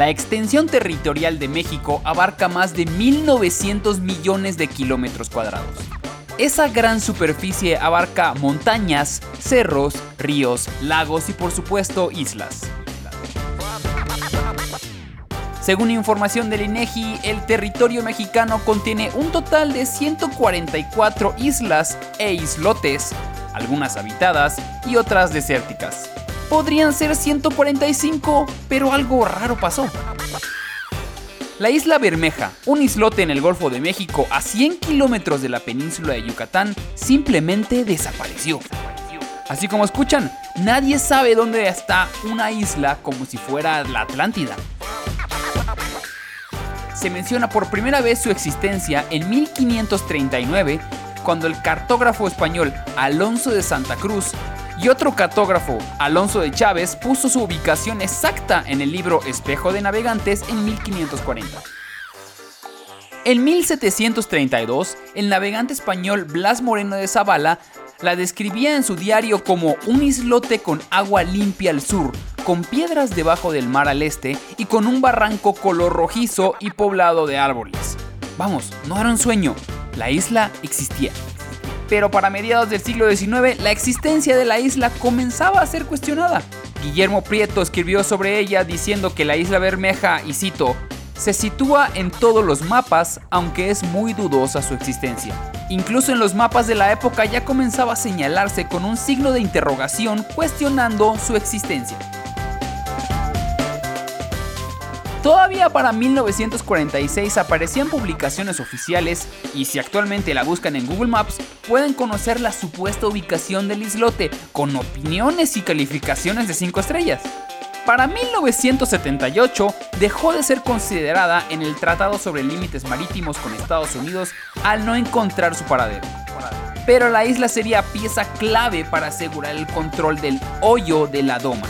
La extensión territorial de México abarca más de 1.900 millones de kilómetros cuadrados. Esa gran superficie abarca montañas, cerros, ríos, lagos y por supuesto islas. Según información del INEGI, el territorio mexicano contiene un total de 144 islas e islotes, algunas habitadas y otras desérticas. Podrían ser 145, pero algo raro pasó. La isla Bermeja, un islote en el Golfo de México a 100 kilómetros de la península de Yucatán, simplemente desapareció. Así como escuchan, nadie sabe dónde está una isla como si fuera la Atlántida. Se menciona por primera vez su existencia en 1539, cuando el cartógrafo español Alonso de Santa Cruz y otro cartógrafo, Alonso de Chávez, puso su ubicación exacta en el libro Espejo de Navegantes en 1540. En 1732, el navegante español Blas Moreno de Zavala la describía en su diario como un islote con agua limpia al sur, con piedras debajo del mar al este y con un barranco color rojizo y poblado de árboles. Vamos, no era un sueño, la isla existía pero para mediados del siglo XIX la existencia de la isla comenzaba a ser cuestionada. Guillermo Prieto escribió sobre ella diciendo que la isla Bermeja, y cito, se sitúa en todos los mapas, aunque es muy dudosa su existencia. Incluso en los mapas de la época ya comenzaba a señalarse con un signo de interrogación cuestionando su existencia. Todavía para 1946 aparecían publicaciones oficiales y si actualmente la buscan en Google Maps pueden conocer la supuesta ubicación del islote con opiniones y calificaciones de 5 estrellas. Para 1978 dejó de ser considerada en el Tratado sobre Límites Marítimos con Estados Unidos al no encontrar su paradero. Pero la isla sería pieza clave para asegurar el control del hoyo de la Doma,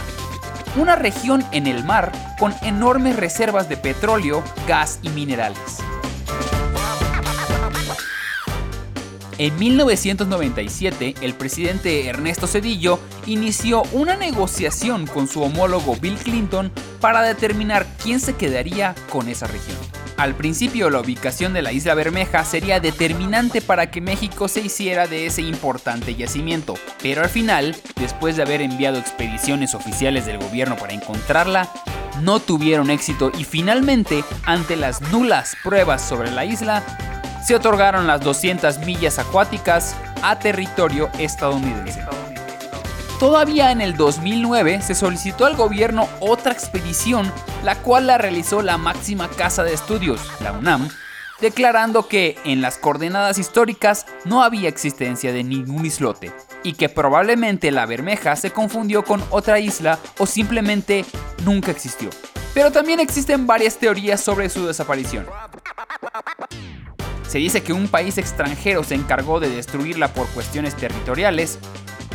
una región en el mar con enormes reservas de petróleo, gas y minerales. En 1997, el presidente Ernesto Cedillo inició una negociación con su homólogo Bill Clinton para determinar quién se quedaría con esa región. Al principio la ubicación de la isla Bermeja sería determinante para que México se hiciera de ese importante yacimiento, pero al final, después de haber enviado expediciones oficiales del gobierno para encontrarla, no tuvieron éxito y finalmente, ante las nulas pruebas sobre la isla, se otorgaron las 200 millas acuáticas a territorio estadounidense. Todavía en el 2009 se solicitó al gobierno otra expedición, la cual la realizó la máxima casa de estudios, la UNAM, declarando que en las coordenadas históricas no había existencia de ningún islote y que probablemente la Bermeja se confundió con otra isla o simplemente nunca existió. Pero también existen varias teorías sobre su desaparición. Se dice que un país extranjero se encargó de destruirla por cuestiones territoriales,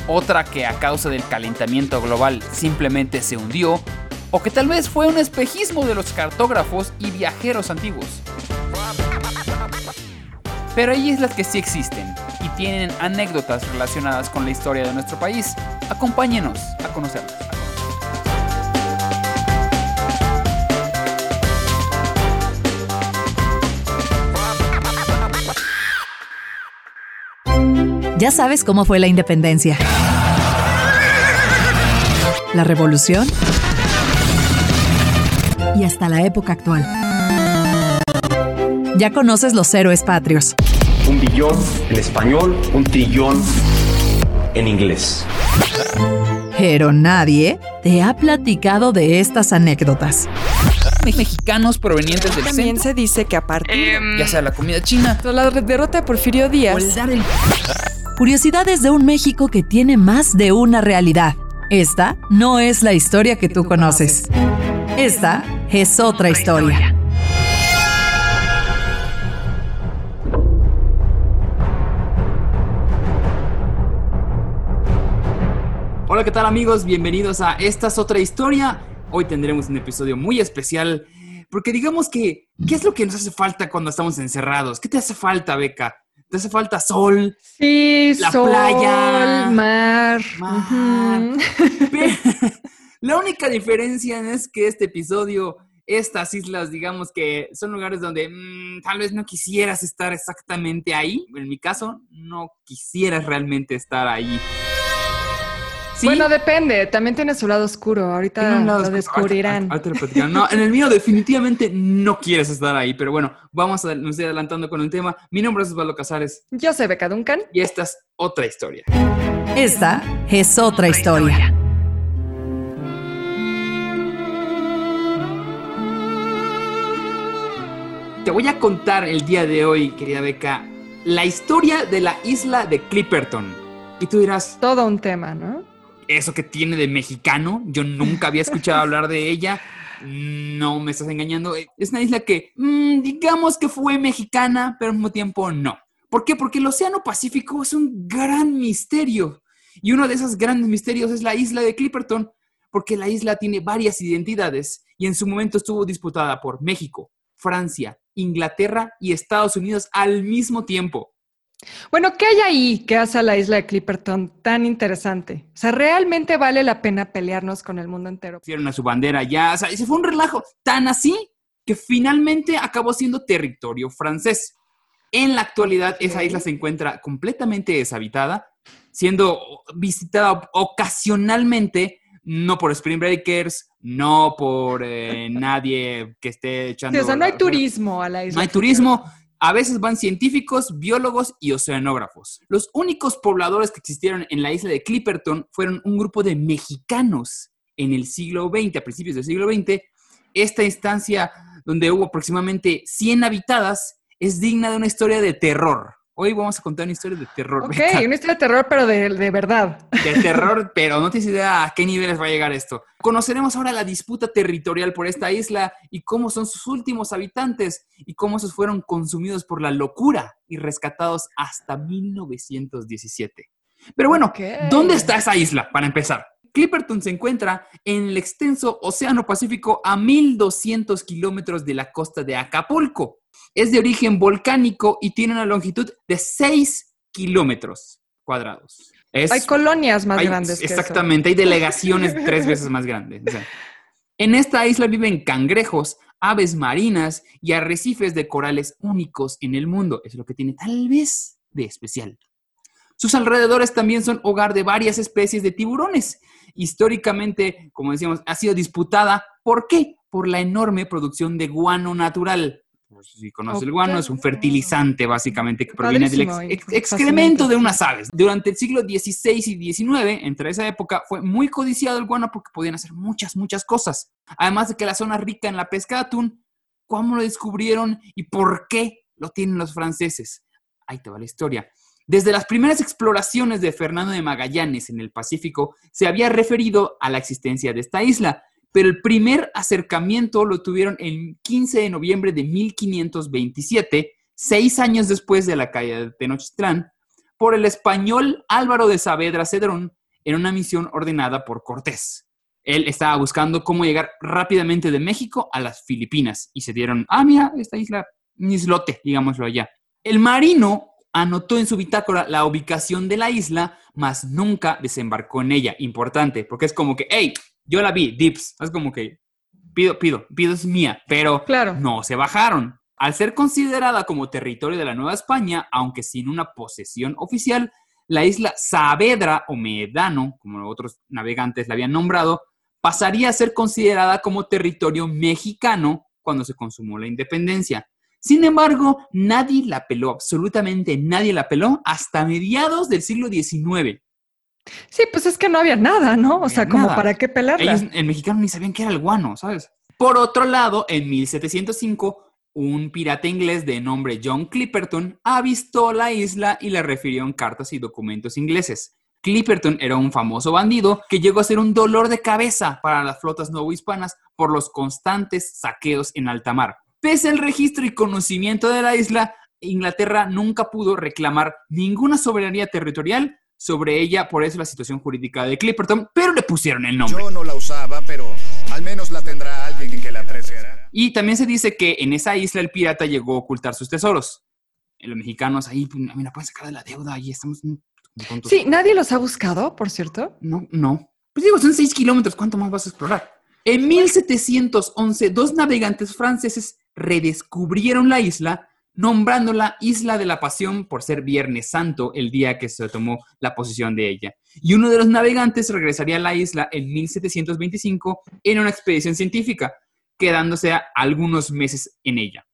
otra que a causa del calentamiento global simplemente se hundió, o que tal vez fue un espejismo de los cartógrafos y viajeros antiguos. Pero hay islas que sí existen y tienen anécdotas relacionadas con la historia de nuestro país. Acompáñenos a conocerlas. Ya sabes cómo fue la independencia. La revolución. Y hasta la época actual. Ya conoces los héroes patrios. Un billón en español, un trillón en inglés. Pero nadie te ha platicado de estas anécdotas. Mexicanos provenientes del También centro, se dice que a partir ya sea la comida china la derrota de Porfirio Díaz, o el dar el Curiosidades de un México que tiene más de una realidad. Esta no es la historia que tú conoces. Esta es otra historia. Hola, ¿qué tal amigos? Bienvenidos a Esta es otra historia. Hoy tendremos un episodio muy especial porque digamos que, ¿qué es lo que nos hace falta cuando estamos encerrados? ¿Qué te hace falta, Beca? ¿Te hace falta sol? sí, La sol, playa, mar, mar. La única diferencia es que este episodio estas islas, digamos que son lugares donde mm, tal vez no quisieras estar exactamente ahí. En mi caso, no quisieras realmente estar ahí. ¿Sí? Bueno, depende. También tiene su lado oscuro. Ahorita lo descubrirán. no, en el mío definitivamente no quieres estar ahí. Pero bueno, vamos a nos estoy adelantando con el tema. Mi nombre es Osvaldo Casares. Yo soy Beca Duncan. Y esta es otra historia. Esta es otra historia. Te voy a contar el día de hoy, querida Beca, la historia de la isla de Clipperton. Y tú dirás... Todo un tema, ¿no? Eso que tiene de mexicano, yo nunca había escuchado hablar de ella. No me estás engañando. Es una isla que, mm, digamos que fue mexicana, pero al mismo tiempo no. ¿Por qué? Porque el Océano Pacífico es un gran misterio. Y uno de esos grandes misterios es la isla de Clipperton, porque la isla tiene varias identidades y en su momento estuvo disputada por México, Francia, Inglaterra y Estados Unidos al mismo tiempo. Bueno, ¿qué hay ahí que hace a la isla de Clipperton tan interesante? O sea, ¿realmente vale la pena pelearnos con el mundo entero? Hicieron a su bandera ya, o sea, ese fue un relajo tan así que finalmente acabó siendo territorio francés. En la actualidad, esa isla se encuentra completamente deshabitada, siendo visitada ocasionalmente, no por Spring Breakers, no por eh, nadie que esté echando... o sea, no hay turismo a la isla. No hay turismo. A veces van científicos, biólogos y oceanógrafos. Los únicos pobladores que existieron en la isla de Clipperton fueron un grupo de mexicanos en el siglo XX, a principios del siglo XX. Esta instancia, donde hubo aproximadamente 100 habitadas, es digna de una historia de terror. Hoy vamos a contar una historia de terror. Ok, una historia de terror, pero de, de, verdad. De terror, pero no tienes idea a qué niveles va a llegar esto. Conoceremos ahora la disputa territorial por esta isla y cómo son sus últimos habitantes y cómo esos fueron consumidos por la locura y rescatados hasta 1917. Pero bueno, ¿dónde está esa isla, para empezar? Clipperton se encuentra en el extenso Océano Pacífico a 1200 kilómetros de la costa de Acapulco. Es de origen volcánico y tiene una longitud de 6 kilómetros cuadrados. hay colonias más grandes. exactamente, hay delegaciones tres veces más grandes. en esta isla viven cangrejos, aves marinas y arrecifes de corales únicos en el mundo. Es lo que tiene tal vez de especial. Sus alrededores también son hogar de varias especies de tiburones históricamente, como decíamos, ha sido disputada. ¿Por qué? Por la enorme producción de guano natural. Pues, si conoces el guano, es un fertilizante básicamente que proviene del excremento de unas aves. Durante el siglo XVI y XIX, entre esa época, fue muy codiciado el guano porque podían hacer muchas, muchas cosas. Además de que la zona rica en la pesca de atún, ¿cómo lo descubrieron y por qué lo tienen los franceses? Ahí te va la historia. Desde las primeras exploraciones de Fernando de Magallanes en el Pacífico, se había referido a la existencia de esta isla, pero el primer acercamiento lo tuvieron el 15 de noviembre de 1527, seis años después de la caída de Tenochtitlán, por el español Álvaro de Saavedra Cedrón en una misión ordenada por Cortés. Él estaba buscando cómo llegar rápidamente de México a las Filipinas y se dieron, ah, mira, esta isla, un islote, digámoslo allá. El marino anotó en su bitácora la ubicación de la isla, mas nunca desembarcó en ella. Importante, porque es como que, hey, yo la vi, dips. Es como que, pido, pido, pido es mía, pero claro. no se bajaron. Al ser considerada como territorio de la Nueva España, aunque sin una posesión oficial, la isla Saavedra o Medano, como otros navegantes la habían nombrado, pasaría a ser considerada como territorio mexicano cuando se consumó la independencia. Sin embargo, nadie la peló, absolutamente nadie la peló hasta mediados del siglo XIX. Sí, pues es que no había nada, ¿no? O sea, como para qué pelarla. Ellos, el mexicano ni sabían que era el guano, ¿sabes? Por otro lado, en 1705, un pirata inglés de nombre John Clipperton avistó la isla y la refirió en cartas y documentos ingleses. Clipperton era un famoso bandido que llegó a ser un dolor de cabeza para las flotas novohispanas por los constantes saqueos en alta mar. Pese al registro y conocimiento de la isla, Inglaterra nunca pudo reclamar ninguna soberanía territorial sobre ella, por eso la situación jurídica de Clipperton, pero le pusieron el nombre. Yo no la usaba, pero al menos la tendrá alguien que la apreciará. Y también se dice que en esa isla el pirata llegó a ocultar sus tesoros. Los mexicanos ahí, pues, mira, pueden sacar de la deuda, y estamos... Sí, nadie los ha buscado, por cierto. No, no. Pues digo, son seis kilómetros, ¿cuánto más vas a explorar? En 1711, dos navegantes franceses redescubrieron la isla, nombrándola Isla de la Pasión por ser Viernes Santo, el día que se tomó la posición de ella. Y uno de los navegantes regresaría a la isla en 1725 en una expedición científica, quedándose algunos meses en ella.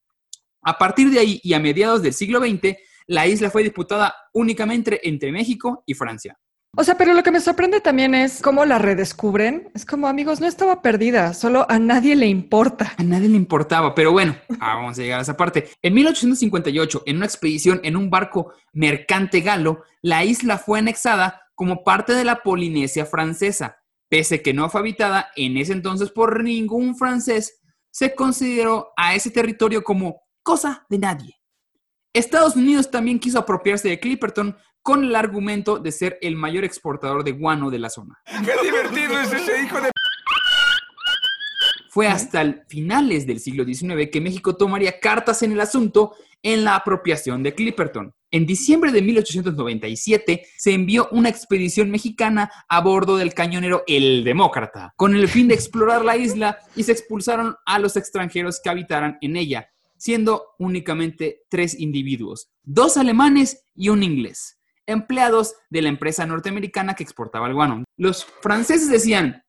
A partir de ahí y a mediados del siglo XX, la isla fue disputada únicamente entre México y Francia. O sea, pero lo que me sorprende también es cómo la redescubren. Es como, amigos, no estaba perdida, solo a nadie le importa. A nadie le importaba, pero bueno, ah, vamos a llegar a esa parte. En 1858, en una expedición en un barco mercante galo, la isla fue anexada como parte de la Polinesia francesa. Pese que no fue habitada en ese entonces por ningún francés, se consideró a ese territorio como cosa de nadie. Estados Unidos también quiso apropiarse de Clipperton con el argumento de ser el mayor exportador de guano de la zona. ¡Qué divertido es ese hijo de... Fue hasta el finales del siglo XIX que México tomaría cartas en el asunto en la apropiación de Clipperton. En diciembre de 1897 se envió una expedición mexicana a bordo del cañonero El Demócrata, con el fin de explorar la isla y se expulsaron a los extranjeros que habitaran en ella, siendo únicamente tres individuos, dos alemanes y un inglés, empleados de la empresa norteamericana que exportaba el guano. Los franceses decían,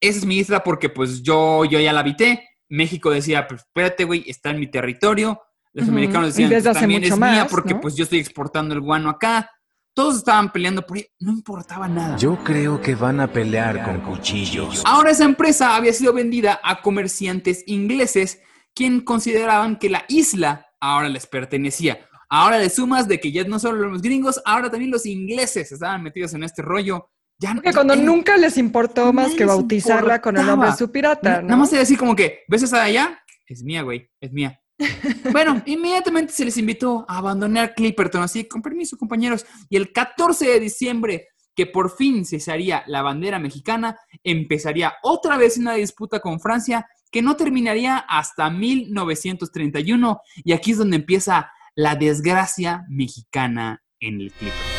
esa es mi isla porque pues yo, yo ya la habité. México decía, pues espérate, güey, está en mi territorio. Los americanos decían, desde "Pues, hace también mucho es mía porque ¿no? pues yo estoy exportando el guano acá. Todos estaban peleando por ahí, no importaba nada. Yo creo que van a pelear con cuchillos. Ahora esa empresa había sido vendida a comerciantes ingleses, quien consideraban que la isla ahora les pertenecía. Ahora le sumas de que ya no solo los gringos, ahora también los ingleses estaban metidos en este rollo. Ya, Que cuando ya- nunca les importó más que bautizarla con el nombre de su pirata, ¿no? Nada más era decir como que, ¿ves esa de allá? Es mía, güey, es mía. bueno, inmediatamente se les invitó a abandonar Clipperton, así, con permiso, compañeros. Y el 14 de diciembre, que por fin cesaría la bandera mexicana, empezaría otra vez una disputa con Francia que no terminaría hasta 1931. Y aquí es donde empieza la desgracia mexicana en el Clipperton.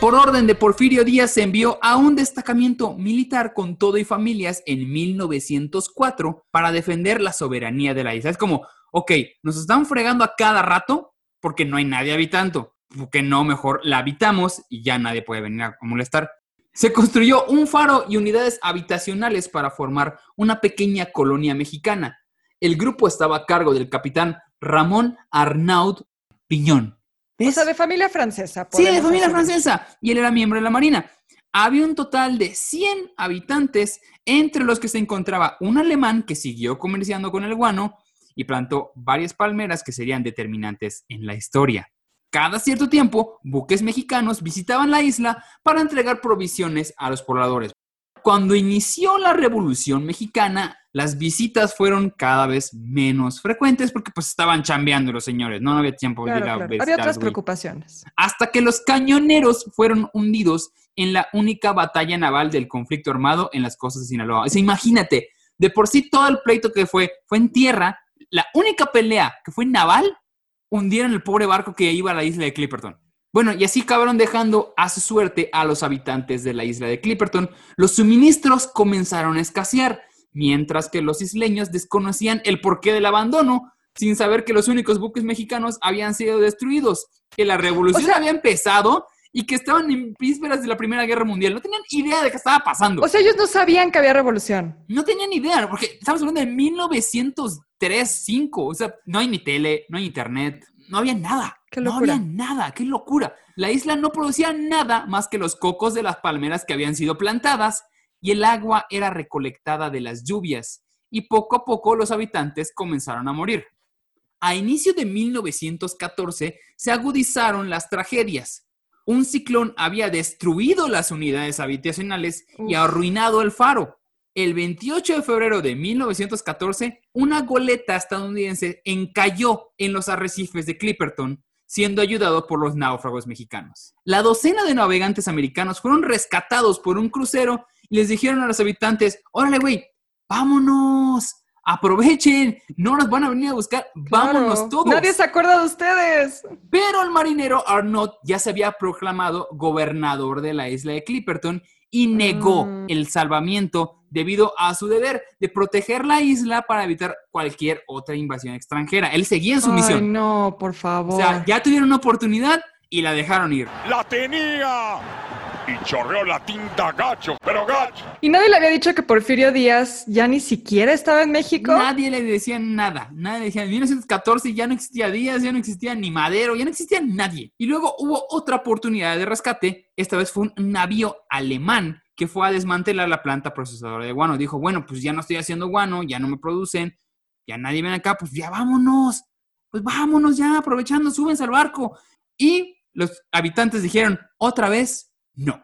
Por orden de Porfirio Díaz se envió a un destacamiento militar con todo y familias en 1904 para defender la soberanía de la isla. Es como, ok, nos están fregando a cada rato porque no hay nadie habitando. Porque no, mejor la habitamos y ya nadie puede venir a molestar. Se construyó un faro y unidades habitacionales para formar una pequeña colonia mexicana. El grupo estaba a cargo del capitán Ramón Arnaud Piñón. O ¿Ves? sea, de familia francesa. Sí, de familia francesa. Y él era miembro de la Marina. Había un total de 100 habitantes, entre los que se encontraba un alemán que siguió comerciando con el guano y plantó varias palmeras que serían determinantes en la historia. Cada cierto tiempo, buques mexicanos visitaban la isla para entregar provisiones a los pobladores. Cuando inició la Revolución Mexicana, las visitas fueron cada vez menos frecuentes porque pues estaban chambeando los señores, no, No había tiempo de ir a claro. Había otras preocupaciones. hasta que los cañoneros fueron hundidos en la única batalla naval del conflicto armado en las costas de Sinaloa. O sea, imagínate, de por sí todo el pleito que fue fue en tierra, la única pelea que fue naval, hundieron el pobre barco que iba a la isla de Clipperton. Bueno, y así acabaron dejando a su suerte a los habitantes de la isla de Clipperton. Los suministros comenzaron a escasear, mientras que los isleños desconocían el porqué del abandono, sin saber que los únicos buques mexicanos habían sido destruidos, que la revolución O sea- había empezado y que estaban en vísperas de la Primera Guerra Mundial. No tenían idea de qué estaba pasando. O sea, ellos no sabían que había revolución. No tenían idea, porque estamos hablando de 1903, 5. O sea, no hay ni tele, no hay internet, no había nada. Qué No había nada, qué locura. La isla no producía nada más que los cocos de las palmeras que habían sido plantadas y el agua era recolectada de las lluvias. Y poco a poco los habitantes comenzaron a morir. A inicio de 1914 se agudizaron las tragedias. Un ciclón había destruido las unidades habitacionales y arruinado el faro. El 28 de febrero de 1914, una goleta estadounidense encalló en los arrecifes de Clipperton, siendo ayudado por los náufragos mexicanos. La docena de navegantes americanos fueron rescatados por un crucero y les dijeron a los habitantes, órale, güey, vámonos, aprovechen, no nos van a venir a buscar, vámonos todos. Nadie se acuerda de ustedes. Pero el marinero Arnott ya se había proclamado gobernador de la isla de Clipperton y negó Mm. el salvamiento debido a su deber de proteger la isla para evitar cualquier otra invasión extranjera. Él seguía en su Ay, misión. no, por favor. O sea, ya tuvieron una oportunidad y la dejaron ir. ¡La tenía! Y chorreó la tinta gacho, pero gacho. ¿Y nadie le había dicho que Porfirio Díaz ya ni siquiera estaba en México? Nadie le decía nada. Nadie le decía. En 1914 ya no existía Díaz, ya no existía ni Madero, ya no existía nadie. Y luego hubo otra oportunidad de rescate. Esta vez fue un navío alemán que fue a desmantelar la planta procesadora de guano. Dijo, bueno, pues ya no estoy haciendo guano, ya no me producen, ya nadie viene acá, pues ya vámonos. Pues vámonos ya, aprovechando, súbense al barco. Y los habitantes dijeron, otra vez, no.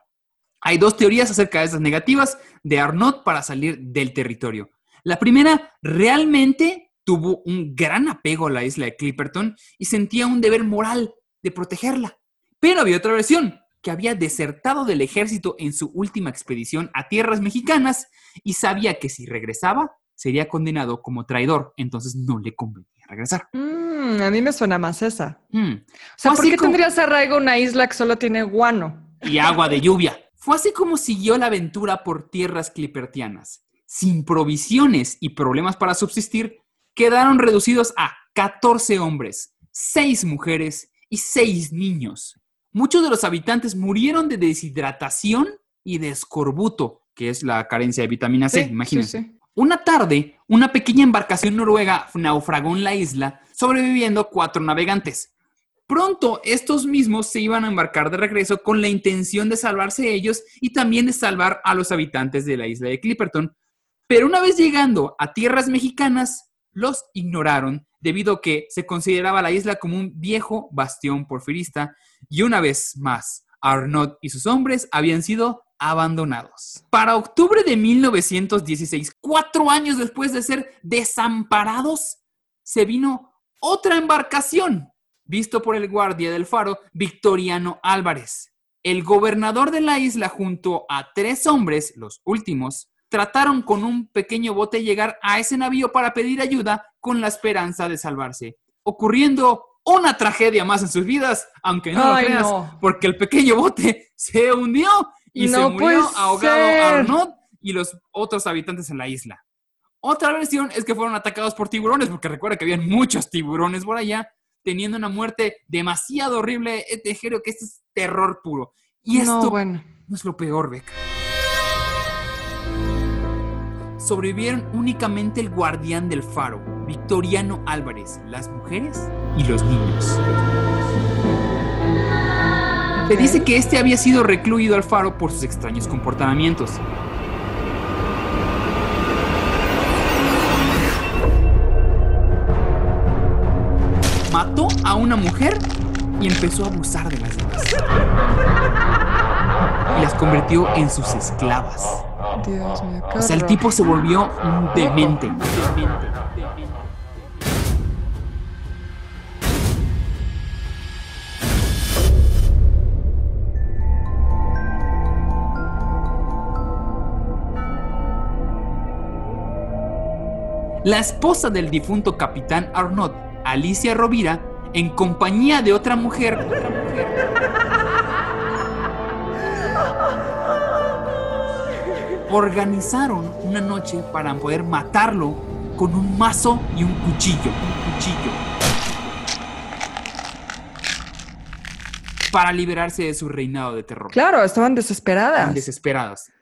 Hay dos teorías acerca de esas negativas de Arnaud para salir del territorio. La primera, realmente tuvo un gran apego a la isla de Clipperton y sentía un deber moral de protegerla. Pero había otra versión, que había desertado del ejército en su última expedición a tierras mexicanas y sabía que si regresaba sería condenado como traidor, entonces no le convenía regresar. Mm, a mí me suena más esa. Hmm. O sea, ¿por qué como- tendrías arraigo una isla que solo tiene guano? y agua de lluvia. Fue así como siguió la aventura por tierras clipertianas. Sin provisiones y problemas para subsistir, quedaron reducidos a 14 hombres, 6 mujeres y 6 niños. Muchos de los habitantes murieron de deshidratación y de escorbuto, que es la carencia de vitamina C, Sí, imagínense. sí, sí. Una tarde, una pequeña embarcación noruega naufragó en la isla, sobreviviendo cuatro navegantes. Pronto, estos mismos se iban a embarcar de regreso con la intención de salvarse ellos y también de salvar a los habitantes de la isla de Clipperton. Pero una vez llegando a tierras mexicanas, los ignoraron debido a que se consideraba la isla como un viejo bastión porfirista y una vez más, Arnaud y sus hombres habían sido abandonados. Para octubre de 1916, cuatro años después de ser desamparados, se vino otra embarcación, visto por el guardia del faro, Victoriano Álvarez. El gobernador de la isla junto a tres hombres, los últimos, trataron con un pequeño bote llegar a ese navío para pedir ayuda con la esperanza de salvarse, ocurriendo una tragedia más en sus vidas, aunque no Ay, lo creas, no. porque el pequeño bote se hundió y se murió ahogado ser. Arnaud y los otros habitantes en la isla. Otra versión es que fueron atacados por tiburones, porque recuerda que habían muchos tiburones por allá, teniendo una muerte demasiado horrible. Eh, Te que esto es terror puro. Y esto No, bueno. no es lo peor, Beca. Sobrevivieron únicamente el guardián del faro, Victoriano Álvarez, las mujeres y los niños. Se dice que este había sido recluido al faro por sus extraños comportamientos. Mató a una mujer y empezó a abusar de las demás. Y las convirtió en sus esclavas. Dios mío, qué O sea, el tipo se volvió demente. demente. La esposa del difunto capitán Arnaud, Alicia Rovira, en compañía de otra mujer, otra mujer, organizaron una noche para poder matarlo con un mazo y un cuchillo. Un cuchillo. Para liberarse de su reinado de terror. Claro, estaban desesperadas. Estaban desesperadas.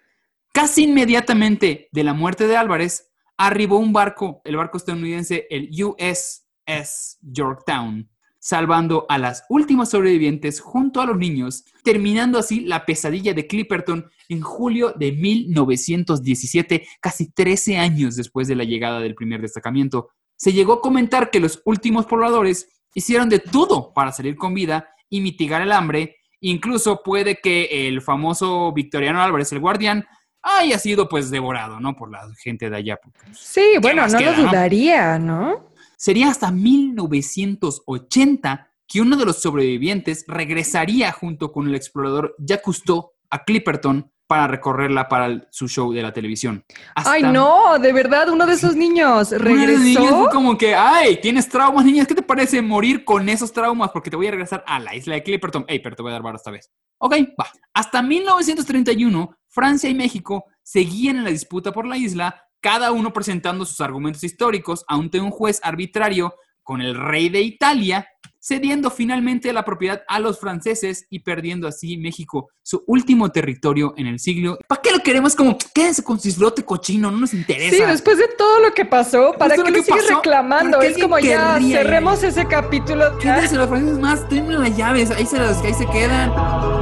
Casi inmediatamente de la muerte de Álvarez, arribó un barco, el barco estadounidense, el USS Yorktown, salvando a las últimas sobrevivientes junto a los niños, terminando así la pesadilla de Clipperton en julio de 1917, casi 13 años después de la llegada del primer destacamiento. Se llegó a comentar que los últimos pobladores hicieron de todo para salir con vida y mitigar el hambre. Incluso puede que el famoso Victoriano Álvarez, el guardián, haya sido pues devorado, ¿no? Por la gente de allá. Sí, bueno, no queda, lo no? dudaría, ¿no? Sería hasta 1980 que uno de los sobrevivientes regresaría junto con el explorador Jacques Cousteau a Clipperton para recorrerla para su show de la televisión. Hasta- Ay, no, de verdad, uno de esos niños Uno de niños regresó. fue como que, ay, tienes traumas, niñas, ¿qué te parece morir con esos traumas? Porque te voy a regresar a la isla de Clipperton. Ey, pero te voy a dar varo esta vez. Ok, va. Hasta 1931, Francia y México seguían en la disputa por la isla, cada uno presentando sus argumentos históricos ante un juez arbitrario con el rey de Italia, cediendo finalmente la propiedad a los franceses y perdiendo así México su último territorio en el siglo. ¿Para qué lo queremos? Como, quédense con su islote cochino, no nos interesa. Sí, después de todo lo que pasó, ¿para qué lo que pasó, reclamando? ¿para qué Es como ya, cerremos ese capítulo. Quédense los franceses más, denme las llaves, ahí se, las, ahí se quedan.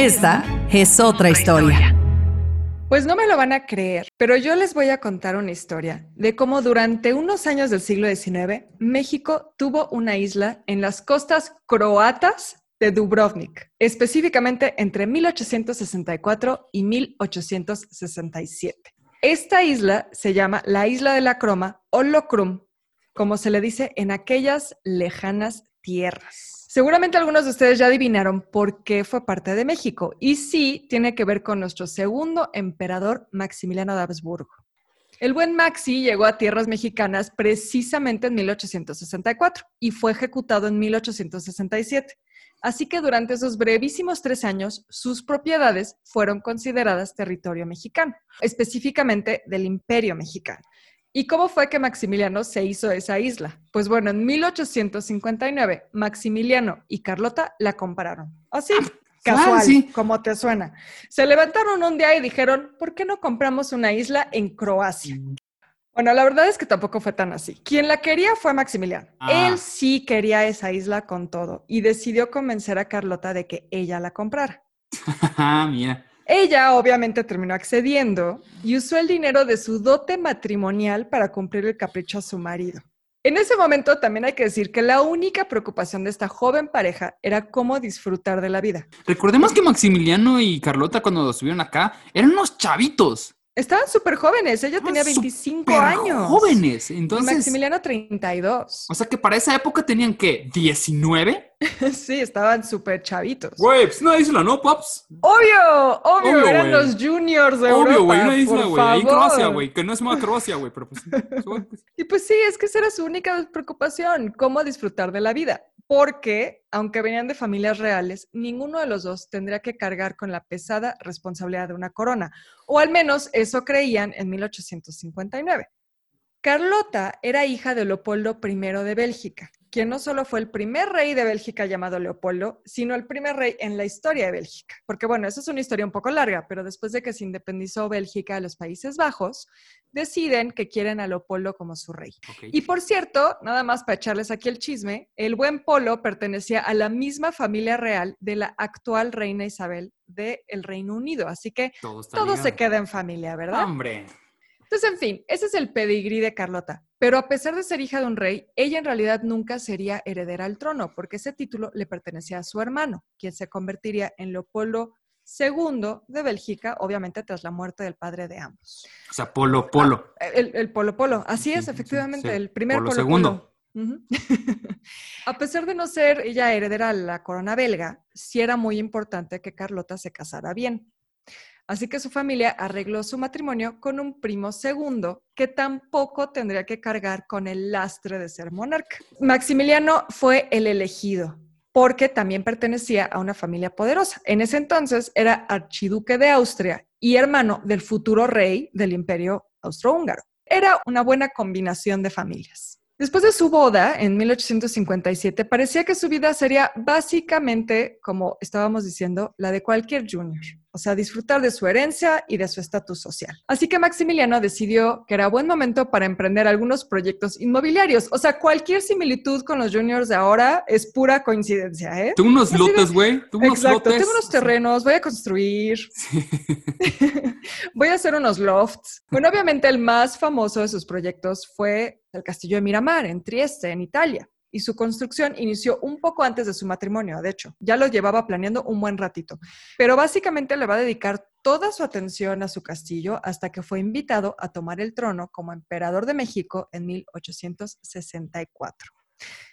Esta es otra historia. Pues no me lo van a creer, pero yo les voy a contar una historia de cómo durante unos años del siglo XIX, México tuvo una isla en las costas croatas de Dubrovnik, específicamente entre 1864 y 1867. Esta isla se llama la Isla de la Croma o Locrum, como se le dice en aquellas lejanas tierras. Seguramente algunos de ustedes ya adivinaron por qué fue parte de México y sí tiene que ver con nuestro segundo emperador Maximiliano de Habsburgo. El buen Maxi llegó a tierras mexicanas precisamente en 1864 y fue ejecutado en 1867. Así que durante esos brevísimos tres años, sus propiedades fueron consideradas territorio mexicano, específicamente del Imperio Mexicano. ¿Y cómo fue que Maximiliano se hizo esa isla? Pues bueno, en 1859, Maximiliano y Carlota la compraron. Así, casual, ah, sí. como te suena. Se levantaron un día y dijeron, ¿por qué no compramos una isla en Croacia? Bueno, la verdad es que tampoco fue tan así. Quien la quería fue Maximiliano. Ah. Él sí quería esa isla con todo y decidió convencer a Carlota de que ella la comprara. Ah, mira. Ella obviamente terminó accediendo y usó el dinero de su dote matrimonial para cumplir el capricho a su marido. En ese momento también hay que decir que la única preocupación de esta joven pareja era cómo disfrutar de la vida. Recordemos que Maximiliano y Carlota cuando estuvieron acá eran unos chavitos. Estaban súper jóvenes, ella tenía Estaban 25 súper años. jóvenes. Y Entonces, Maximiliano 32. o sea que para esa época tenían que 19. sí, estaban súper chavitos. Güey, pues una isla, ¿no, Pops? Obvio, obvio, Obvio, eran los juniors de Obvio, Europa, güey, una isla, güey. Ahí. Croacia, güey. Que no es más Croacia, güey. Pero pues, Y pues sí, es que esa era su única preocupación, cómo disfrutar de la vida. Porque, aunque venían de familias reales, ninguno de los dos tendría que cargar con la pesada responsabilidad de una corona. O al menos eso creían en 1859. Carlota era hija de Leopoldo I de Bélgica, quien no solo fue el primer rey de Bélgica llamado Leopoldo, sino el primer rey en la historia de Bélgica. Porque bueno, esa es una historia un poco larga, pero después de que se independizó Bélgica de los Países Bajos, deciden que quieren a Leopoldo como su rey. Y por cierto, nada más para echarles aquí el chisme, el buen Polo pertenecía a la misma familia real de la actual reina Isabel del Reino Unido, así que Todo, todo se queda en familia, ¿verdad? Hombre. Entonces, en fin, ese es el pedigrí de Carlota. Pero a pesar de ser hija de un rey, ella en realidad nunca sería heredera al trono, porque ese título le pertenecía a su hermano, quien se convertiría en Leopoldo II de Bélgica, obviamente tras la muerte del padre de ambos. O sea, Polo, Polo. El, el Polo Polo, así Sí, es, efectivamente, sí. el primer Polo Polo segundo. Polo. A pesar de no ser ella heredera a la corona belga, sí era muy importante que Carlota se casara bien. Así que su familia arregló su matrimonio con un primo segundo que tampoco tendría que cargar con el lastre de ser monarca. Maximiliano fue el elegido porque también pertenecía a una familia poderosa. En ese entonces era archiduque de Austria y hermano del futuro rey del imperio austrohúngaro. Era una buena combinación de familias. Después de su boda en 1857, parecía que su vida sería básicamente, como estábamos diciendo, la de cualquier junior, o sea, disfrutar de su herencia y de su estatus social. Así que Maximiliano decidió que era buen momento para emprender algunos proyectos inmobiliarios, o sea, cualquier similitud con los juniors de ahora es pura coincidencia, ¿eh? Tuve unos Así lotes, güey. Tuve unos Exacto, lotes. tengo unos terrenos, voy a construir, voy a hacer unos lofts. Bueno, obviamente el más famoso de sus proyectos fue el castillo de Miramar en Trieste, en Italia. Y su construcción inició un poco antes de su matrimonio, de hecho, ya lo llevaba planeando un buen ratito. Pero básicamente le va a dedicar toda su atención a su castillo hasta que fue invitado a tomar el trono como emperador de México en 1864.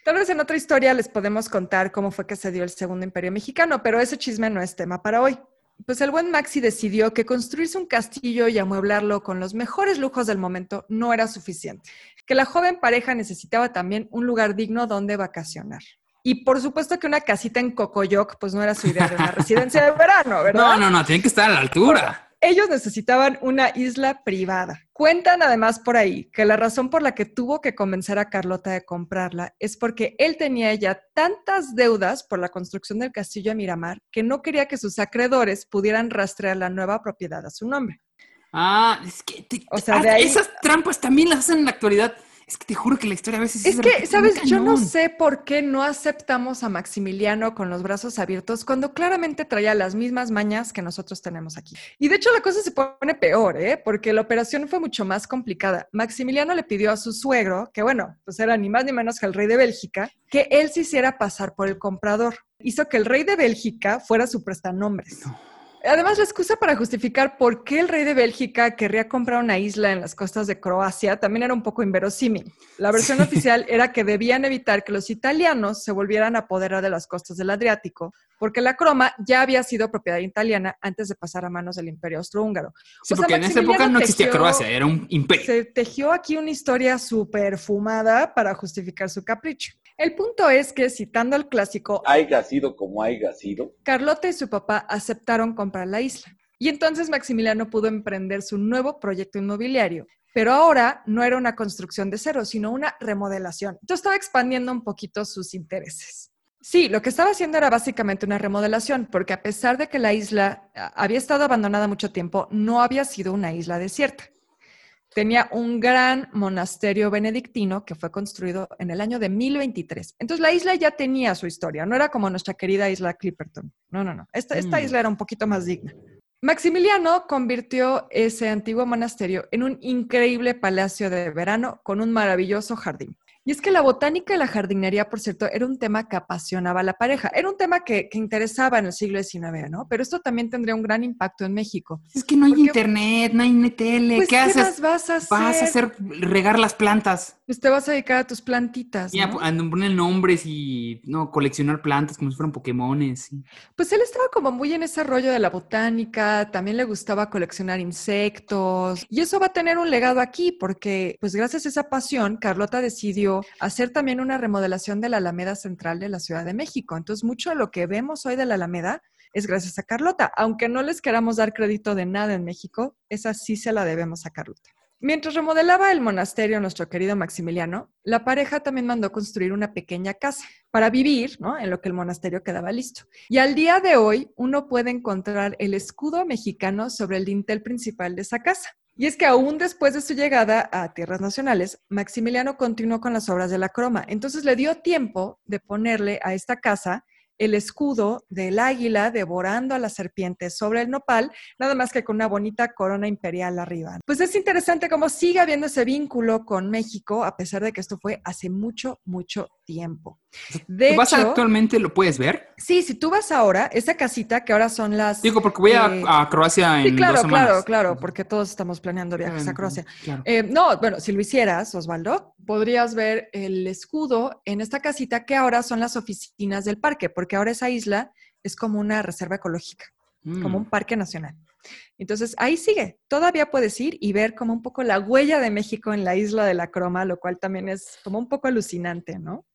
Tal vez en otra historia les podemos contar cómo fue que se dio el segundo imperio mexicano, pero ese chisme no es tema para hoy. Pues el buen Maxi decidió que construirse un castillo y amueblarlo con los mejores lujos del momento no era suficiente, que la joven pareja necesitaba también un lugar digno donde vacacionar. Y por supuesto que una casita en Cocoyoc, pues no era su idea de una residencia de verano, ¿verdad? No, no, no, tienen que estar a la altura. Ellos necesitaban una isla privada. Cuentan además por ahí que la razón por la que tuvo que convencer a Carlota de comprarla es porque él tenía ya tantas deudas por la construcción del castillo de Miramar que no quería que sus acreedores pudieran rastrear la nueva propiedad a su nombre. Ah, es que te- O sea, ah, de ahí- esas trampas también las hacen en la actualidad. Es que te juro que la historia a veces Es se que, ¿sabes? Yo no sé por qué no aceptamos a Maximiliano con los brazos abiertos cuando claramente traía las mismas mañas que nosotros tenemos aquí. Y de hecho la cosa se pone peor, ¿eh? Porque la operación fue mucho más complicada. Maximiliano le pidió a su suegro, que bueno, pues era ni más ni menos que el rey de Bélgica, que él se hiciera pasar por el comprador. Hizo que el rey de Bélgica fuera su prestanombres. Además, la excusa para justificar por qué el rey de Bélgica querría comprar una isla en las costas de Croacia también era un poco inverosímil. La versión oficial era que debían evitar que los italianos se volvieran a apoderar de las costas del Adriático, porque la croma ya había sido propiedad italiana antes de pasar a manos del Imperio Austrohúngaro. Sí, O sea, porque en esa época no existía tejió- Croacia, era un imperio. Se tejió aquí una historia súper fumada para justificar su capricho. El punto es que, citando al clásico, haya sido como haya sido. Carlota y su papá aceptaron comprar la isla. Y entonces Maximiliano pudo emprender su nuevo proyecto inmobiliario. Pero ahora no era una construcción de cero, sino una remodelación. Entonces estaba expandiendo un poquito sus intereses. Sí, lo que estaba haciendo era básicamente una remodelación, porque a pesar de que la isla ah, había estado abandonada mucho tiempo, no había sido una isla desierta. Tenía un gran monasterio benedictino que fue construido en el año de 1023. Entonces la isla ya tenía su historia, no era como nuestra querida isla Clipperton. No, no, no. Esta, esta Mm. isla era un poquito más digna. Maximiliano convirtió ese antiguo monasterio en un increíble palacio de verano con un maravilloso jardín. Y es que la botánica y la jardinería, por cierto, era un tema que apasionaba a la pareja. Era un tema que, que interesaba en el siglo XIX, ¿no? Pero esto también tendría un gran impacto en México. Es que no hay internet, no hay tele. Pues, ¿Qué, haces? vas a hacer? Vas a hacer regar las plantas. Pues te vas a dedicar a tus plantitas, Y a, ¿no? a poner nombres y no coleccionar plantas como si fueran Pokémones. Pues él estaba como muy en ese rollo de la botánica, también le gustaba coleccionar insectos y eso va a tener un legado aquí porque pues gracias a esa pasión Carlota decidió hacer también una remodelación de la Alameda Central de la Ciudad de México. Entonces mucho de lo que vemos hoy de la Alameda es gracias a Carlota, aunque no les queramos dar crédito de nada en México, esa sí se la debemos a Carlota. Mientras remodelaba el monasterio nuestro querido Maximiliano, la pareja también mandó construir una pequeña casa para vivir, ¿no? En lo que el monasterio quedaba listo. Y al día de hoy uno puede encontrar el escudo mexicano sobre el dintel principal de esa casa. Y es que aún después de su llegada a tierras nacionales, Maximiliano continuó con las obras de la croma. Entonces le dio tiempo de ponerle a esta casa el escudo del águila devorando a la serpiente sobre el nopal, nada más que con una bonita corona imperial arriba. Pues es interesante cómo sigue habiendo ese vínculo con México, a pesar de que esto fue hace mucho, mucho tiempo. De ¿Tú vas hecho, actualmente lo puedes ver? sí, si tú vas ahora, esa casita que ahora son las... Digo, porque voy a- eh, a, Croacia en Sí, claro, dos semanas. claro, claro, porque todos estamos planeando viajes a Croacia. Claro. Eh, no, bueno, si lo hicieras, Osvaldo, podrías ver el escudo en esta casita que ahora son las oficinas del parque, porque ahora esa isla es como una reserva ecológica, como Mm. un parque nacional. Entonces, ahí sigue. Todavía puedes ir y ver como un poco la huella de México en la isla de la Croma, lo cual también es como un poco alucinante, ¿no?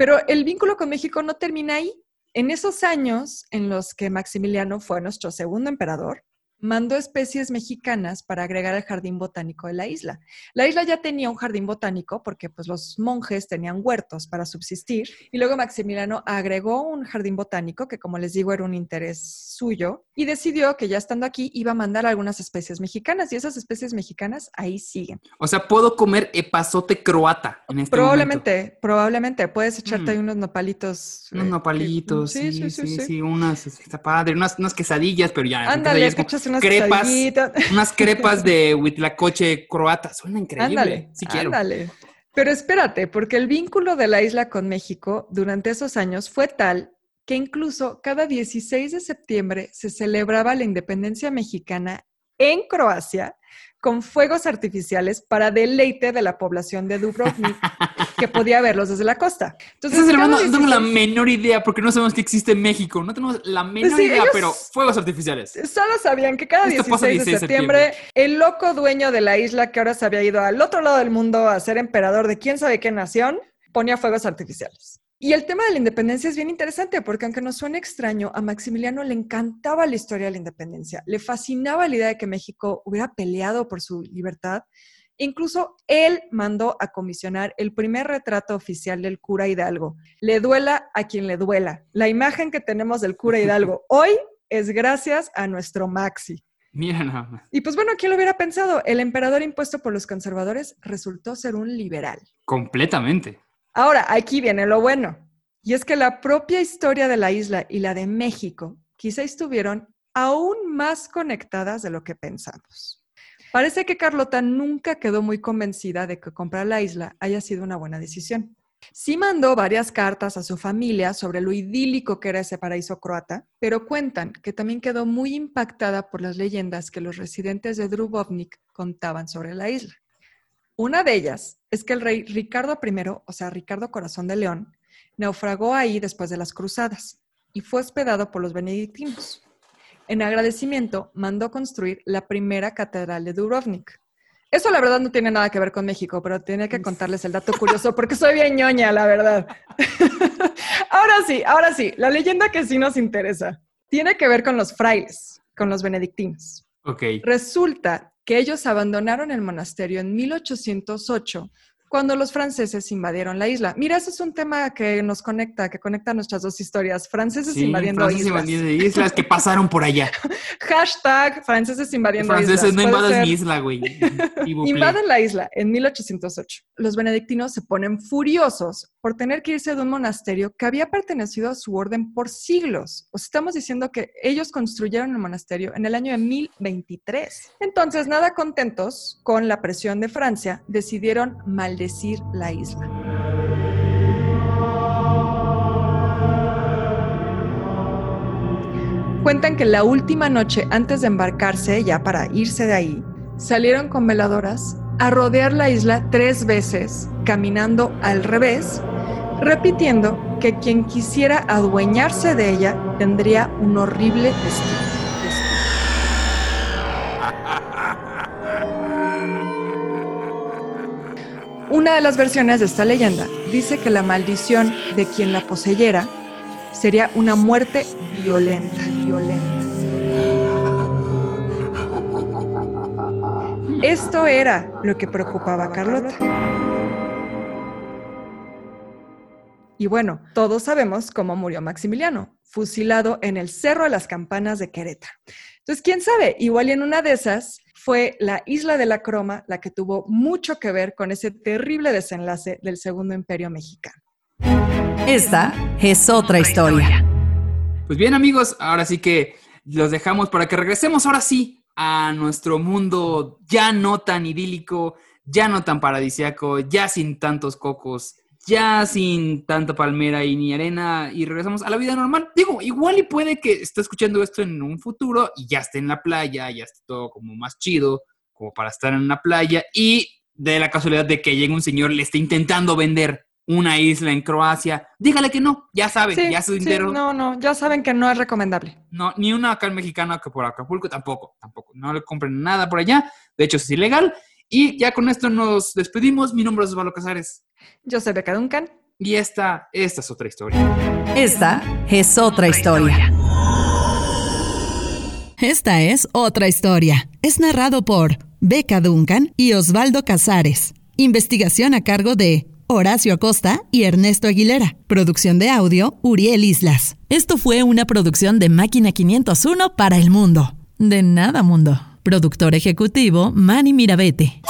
Pero el vínculo con México no termina ahí. En esos años en los que Maximiliano fue nuestro segundo emperador, mandó especies mexicanas para agregar al jardín botánico de la isla. La isla ya tenía un jardín botánico porque pues, los monjes tenían huertos para subsistir y luego Maximiliano agregó un jardín botánico que como les digo era un interés suyo y decidió que ya estando aquí iba a mandar algunas especies mexicanas y esas especies mexicanas ahí siguen. O sea, puedo comer epazote croata en este Probablemente, probablemente puedes echarte Mm. ahí unos nopalitos. momento. Unos eh, nopalitos, que- sí, sí, sí, unas, está padre, unas, unas quesadillas, pero ya. Ándale, escuchas unas crepas, unas crepas de huitlacoche croata, suena increíble. Ándale, sí quiero. ándale. Pero espérate, porque el vínculo de la isla con México durante esos años fue tal que incluso cada 16 de septiembre se celebraba la independencia mexicana en Croacia con fuegos artificiales para deleite de la población de Dubrovnik, que podía verlos desde la costa. Entonces, hermano, no tengo la menor idea, porque no sabemos que existe en México. No tenemos la menor idea, pero fuegos artificiales. Solo sabían que cada 16, de septiembre, el loco dueño de la isla, que ahora se había ido al otro lado del mundo a ser emperador de quién sabe qué nación, ponía fuegos artificiales. Y el tema de la independencia es bien interesante porque aunque nos suene extraño, a Maximiliano le encantaba la historia de la independencia, le fascinaba la idea de que México hubiera peleado por su libertad. Incluso él mandó a comisionar el primer retrato oficial del cura Hidalgo. Le duela a quien le duela. La imagen que tenemos del cura Hidalgo hoy es gracias a nuestro Maxi. Mira nada más. Y pues bueno, ¿quién lo hubiera pensado? El emperador impuesto por los conservadores resultó ser un liberal. Completamente. Ahora, aquí viene lo bueno. Y es que la propia historia de la isla y la de México quizá estuvieron aún más conectadas de lo que pensamos. Parece que Carlota nunca quedó muy convencida de que comprar la isla haya sido una buena decisión. Sí mandó varias cartas a su familia sobre lo idílico que era ese paraíso croata, pero cuentan que también quedó muy impactada por las leyendas que los residentes de Dubrovnik contaban sobre la isla. Una de ellas es que el rey Ricardo I, o sea, Ricardo Corazón de León, naufragó ahí después de las cruzadas y fue hospedado por los benedictinos. En agradecimiento, mandó construir la primera catedral de Dubrovnik. Eso la verdad no tiene nada que ver con México, pero tenía que contarles el dato curioso porque soy bien ñoña, la verdad. ahora sí, ahora sí, la leyenda que sí nos interesa tiene que ver con los frailes, con los benedictinos. Ok. Resulta que ellos abandonaron el monasterio en 1808 cuando los franceses invadieron la isla. Mira, ese es un tema que nos conecta, que conecta nuestras dos historias. Franceses invadiendo franceses islas. invadiendo islas que pasaron por allá. Hashtag franceses invadiendo franceses islas. no invadan mi isla, güey. Invaden la isla en 1808. Los benedictinos se ponen furiosos por tener que irse de un monasterio que había pertenecido a su orden por siglos. Os estamos diciendo que ellos construyeron el monasterio en el año de 1023. Entonces, nada contentos con la presión de Francia, decidieron maldecir decir la isla. Cuentan que la última noche antes de embarcarse, ya para irse de ahí, salieron con veladoras a rodear la isla tres veces, caminando al revés, repitiendo que quien quisiera adueñarse de ella tendría un horrible destino. Una de las versiones de esta leyenda dice que la maldición de quien la poseyera sería una muerte violenta, violenta. Esto era lo que preocupaba a Carlota. Y bueno, todos sabemos cómo murió Maximiliano, fusilado en el Cerro de las Campanas de Querétaro. Entonces, quién sabe, igual y en una de esas fue la isla de la Croma la que tuvo mucho que ver con ese terrible desenlace del Segundo Imperio Mexicano. Esta es otra historia. Pues bien amigos, ahora sí que los dejamos para que regresemos ahora sí a nuestro mundo ya no tan idílico, ya no tan paradisiaco, ya sin tantos cocos, ya sin tanta palmera y ni arena y regresamos a la vida normal. Digo, igual y puede que esté escuchando esto en un futuro y ya esté en la playa, ya esté todo como más chido, como para estar en una playa y de la casualidad de que llegue un señor le esté intentando vender una isla en Croacia, dígale que no, ya saben, ya su dinero. no, no, ya saben que no es recomendable. No, ni una acá en mexicana que por Acapulco tampoco, tampoco. No le compren nada por allá. De hecho, es ilegal. Y ya con esto nos despedimos. Mi nombre es Osvaldo Casares. Yo soy Beca Duncan. Y esta, esta es otra historia. Esta es otra historia. Esta es otra historia. Es narrado por Beca Duncan y Osvaldo Casares. Investigación a cargo de Horacio Acosta y Ernesto Aguilera. Producción de audio, Uriel Islas. Esto fue una producción de Máquina 501 para el mundo. De nada, mundo. Productor ejecutivo, Manny Mirabete.